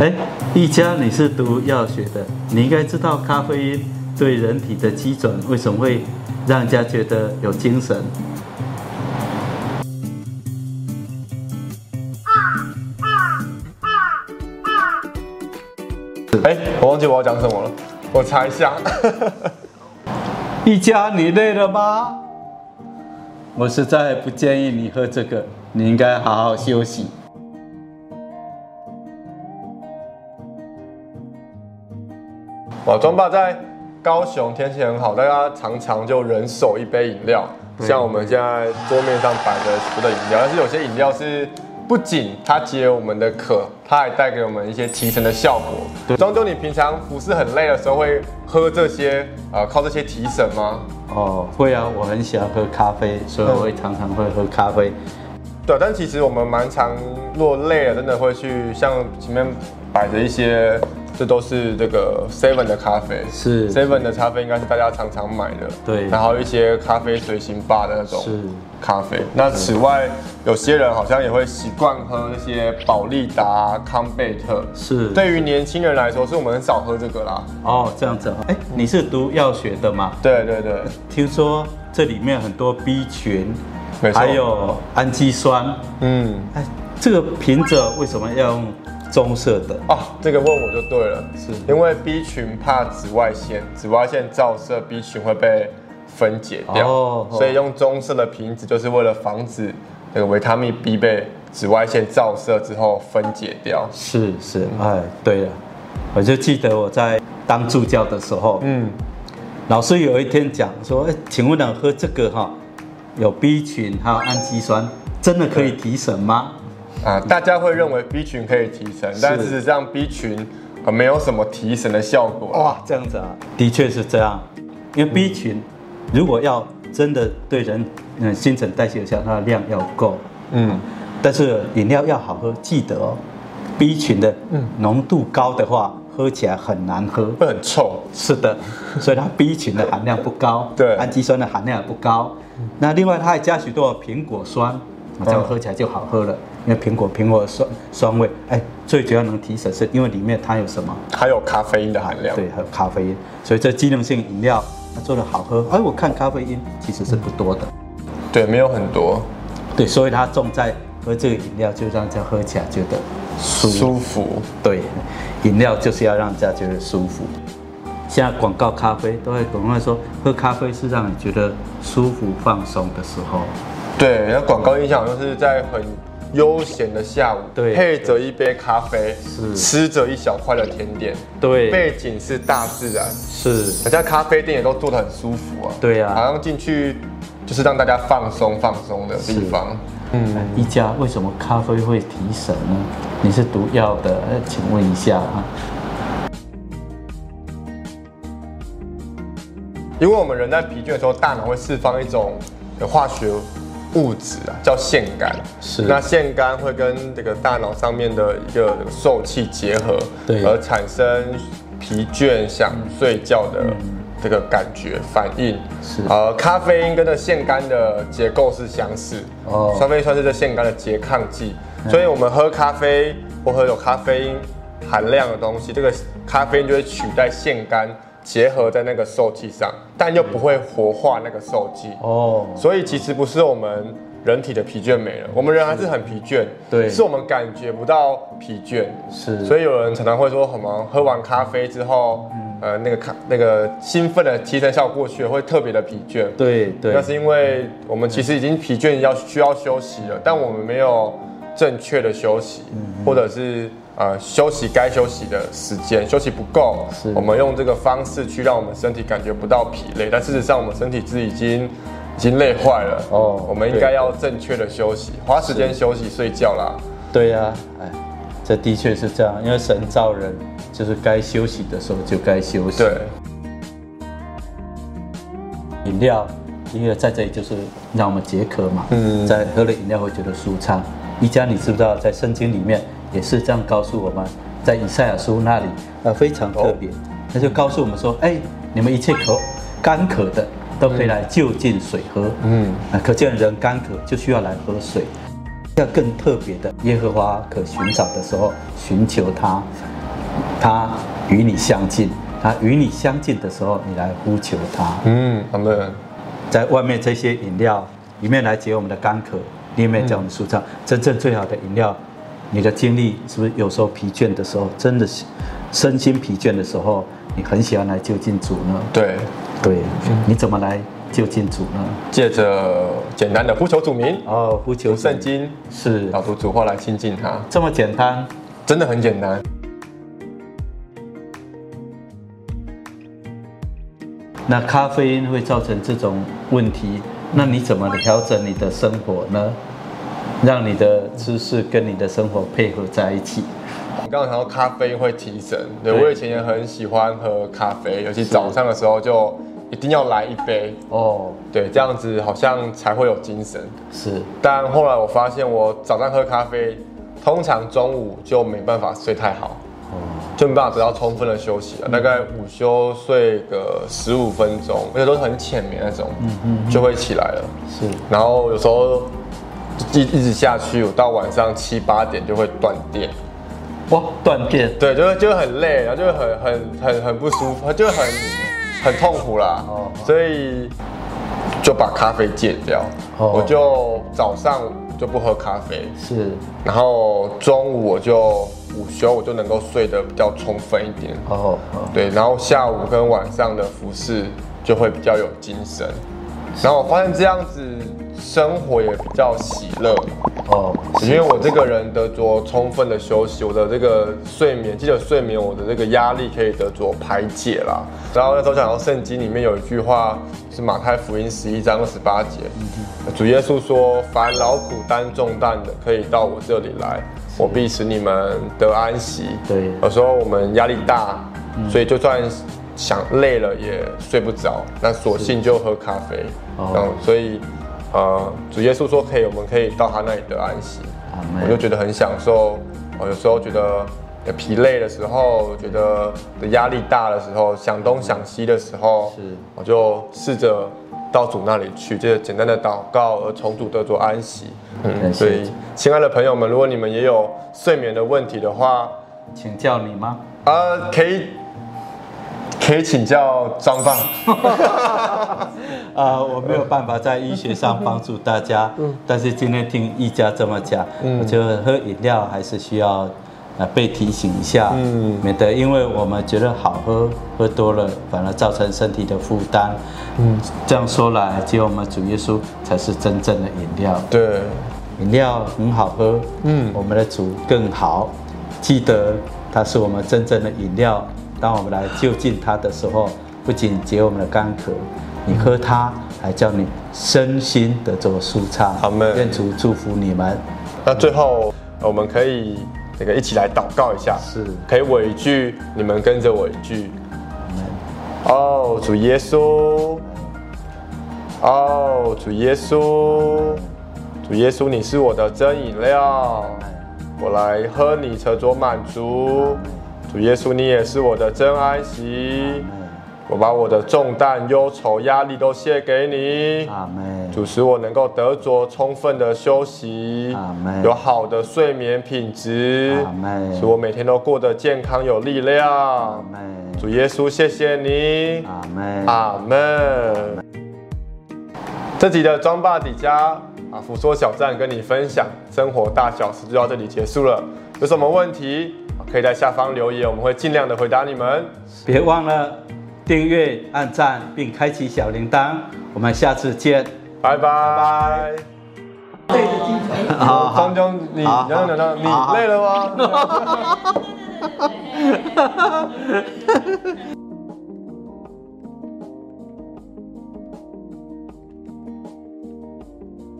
哎，一家你是读药学的，你应该知道咖啡因对人体的机转为什么会让人家觉得有精神。哎，我忘记我要讲什么了，我查一下。一家你累了吗？我实在不建议你喝这个，你应该好好休息。哇，庄爸在高雄天气很好，大家常常就人手一杯饮料，像我们现在桌面上摆的所有的饮料，但是有些饮料是不仅它解我们的渴，它还带给我们一些提神的效果。庄周，你平常不是很累的时候会喝这些，呃，靠这些提神吗？哦，会啊，我很喜欢喝咖啡，所以我会常常会喝咖啡。对，但其实我们蛮常落累了，真的会去像前面摆着一些。这都是这个 Seven 的咖啡，是 Seven 的咖啡，应该是大家常常买的。对，然后一些咖啡随行吧的那种咖啡。那此外，有些人好像也会习惯喝那些宝利达、康贝特。是，对于年轻人来说，是我们很少喝这个啦。哦，这样子啊。哎，你是读药学的吗？对对对。听说这里面很多 B 群，还有氨基酸。嗯，哎，这个瓶子为什么要用？棕色的。哦，这个问我就对了，是。因为 B 群怕紫外线，紫外线照射 B 群会被分解掉，哦，所以用棕色的瓶子就是为了防止那个维他命 B 被紫外线照射之后分解掉。是是，哎，对了，我就记得我在当助教的时候，嗯，老师有一天讲说，哎，请问呢，喝这个哈，有 B 群还有氨基酸，真的可以提神吗？啊，大家会认为 B 群可以提神，但事实上 B 群啊没有什么提神的效果。哇，这样子啊，的确是这样。因为 B 群如果要真的对人嗯新陈代谢有效，它的量要够。嗯，但是饮料要好喝，记得哦，B 群的浓度高的话，喝起来很难喝，会很臭。是的，所以它 B 群的含量不高，对，氨基酸的含量也不高。那另外它还加许多苹果酸。这样喝起来就好喝了，因为苹果苹果酸酸味，哎，最主要能提神，是因为里面它有什么？还有咖啡因的含量。对，还有咖啡因，所以这机能性饮料它做的好喝。哎，我看咖啡因其实是不多的，对，没有很多，对，所以它重在喝这个饮料，就让人家喝起来觉得舒舒服。对，饮料就是要让人家觉得舒服。现在广告咖啡都会广告说，喝咖啡是让你觉得舒服放松的时候。对，那广告印象就是在很悠闲的下午，对，配着一杯咖啡，是吃着一小块的甜点，对，背景是大自然，是，人家咖啡店也都做的很舒服啊，对啊，好像进去就是让大家放松放松的地方。嗯，一家为什么咖啡会提神呢？你是毒药的，请问一下啊。因为我们人在疲倦的时候，大脑会释放一种化学。物质啊，叫腺苷。是，那腺苷会跟这个大脑上面的一个受器结合，对，而产生疲倦、想睡觉的这个感觉反应。是，呃，咖啡因跟这腺苷的结构是相似。哦，咖啡因算是这腺苷的拮抗剂，所以我们喝咖啡或喝有咖啡因含量的东西，这个咖啡因就会取代腺苷。结合在那个受器上，但又不会活化那个受器哦，所以其实不是我们人体的疲倦没了，我们人还是很疲倦，对，是我们感觉不到疲倦，是，所以有人常常会说什么喝完咖啡之后，嗯、呃，那个咖那个兴奋的提神效果过去了，会特别的疲倦，对对，那是因为我们其实已经疲倦要需要休息了，但我们没有正确的休息，嗯、或者是。呃，休息该休息的时间，休息不够，我们用这个方式去让我们身体感觉不到疲累，但事实上我们身体是已经已经累坏了。哦，我们应该要正确的休息，花时间休息睡觉啦。对呀、啊，哎，这的确是这样，因为神造人就是该休息的时候就该休息。对。饮料，因为在这里就是让我们解渴嘛。嗯。在喝了饮料会觉得舒畅。一家，你知不知道在圣经里面？也是这样告诉我们，在以赛亚书那里，呃，非常特别，他就告诉我们说，哎，你们一切渴干渴的都可以来就近水喝，嗯，可见人干渴就需要来喝水。要更特别的，耶和华可寻找的时候，寻求他，他与你相近，他与你相近的时候，你来呼求他。嗯，阿门。在外面这些饮料里面来解我们的干渴，里面叫我们舒畅。真正最好的饮料，你的精力是不是有时候疲倦的时候，真的是身心疲倦的时候，你很喜欢来就近主呢？对，对，你怎么来？就近主呢？借着简单的呼求主名哦，呼求圣经是导读主话来亲近他，这么简单，真的很简单。那咖啡因会造成这种问题，那你怎么调整你的生活呢？让你的知识跟你的生活配合在一起。你刚刚谈到咖啡会提神，对，对我以前也很喜欢喝咖啡，尤其早上的时候就。一定要来一杯哦，对，这样子好像才会有精神。是，但后来我发现，我早上喝咖啡，通常中午就没办法睡太好，哦，就没办法得到充分的休息了。大概午休睡个十五分钟，而且都是很浅眠那种，嗯嗯，就会起来了。是，然后有时候一一直下去，我到晚上七八点就会断电。哇，断电？对，就会就会很累，然后就会很很很很不舒服，就会很。很痛苦啦，哦所以就把咖啡戒掉。我就早上就不喝咖啡，是，然后中午我就午休，我就能够睡得比较充分一点。哦，对，然后下午跟晚上的服饰就会比较有精神。然后我发现这样子生活也比较喜乐。哦，因为我这个人得着充分的休息，我的这个睡眠，记得睡眠，我的这个压力可以得着排解啦。然后那时候想到圣经里面有一句话，是马太福音十一章二十八节，主耶稣说：“凡劳苦担重担的，可以到我这里来，我必使你们得安息。”对，有时候我们压力大，所以就算想累了也睡不着，那索性就喝咖啡。嗯，所以。呃，主耶稣说可以，我们可以到他那里得安息。我就觉得很享受。我有时候觉得疲累的时候，觉得的压力大的时候，想东想西的时候，是，我就试着到主那里去，就是简单的祷告，而从主得着安息。嗯，所以，亲爱的朋友们，如果你们也有睡眠的问题的话，请教你吗？呃，可以。可以请教张放。啊，我没有办法在医学上帮助大家，但是今天听一家这么讲，我觉得喝饮料还是需要被提醒一下，嗯，免得因为我们觉得好喝，喝多了反而造成身体的负担。嗯，这样说来，只有我们主耶稣才是真正的饮料。对，饮料很好喝，嗯，我们的主更好，记得他是我们真正的饮料。当我们来就近它的时候，不仅解我们的干渴，你喝它还叫你身心得着舒畅。好们，愿主祝福你们。那最后我们可以这个一起来祷告一下，是，可以我一句，你们跟着我一句。哦，主耶稣，哦，主耶稣，主耶稣，你是我的真饮料，我来喝你，得着满足。主耶稣，你也是我的真安息。我把我的重担、忧愁、压力都卸给你。阿门。主使我能够得着充分的休息。阿门。有好的睡眠品质。阿门。使我每天都过得健康有力量。阿门。主耶稣，谢谢你。阿门。阿门。这集的庄爸底家啊，福说小站跟你分享生活大小事就到这里结束了。有什么问题？可以在下方留言，我们会尽量的回答你们。别忘了订阅、按赞并开启小铃铛。我们下次见，拜拜。累的精神。好，张江，你，等等等等，你累了吗？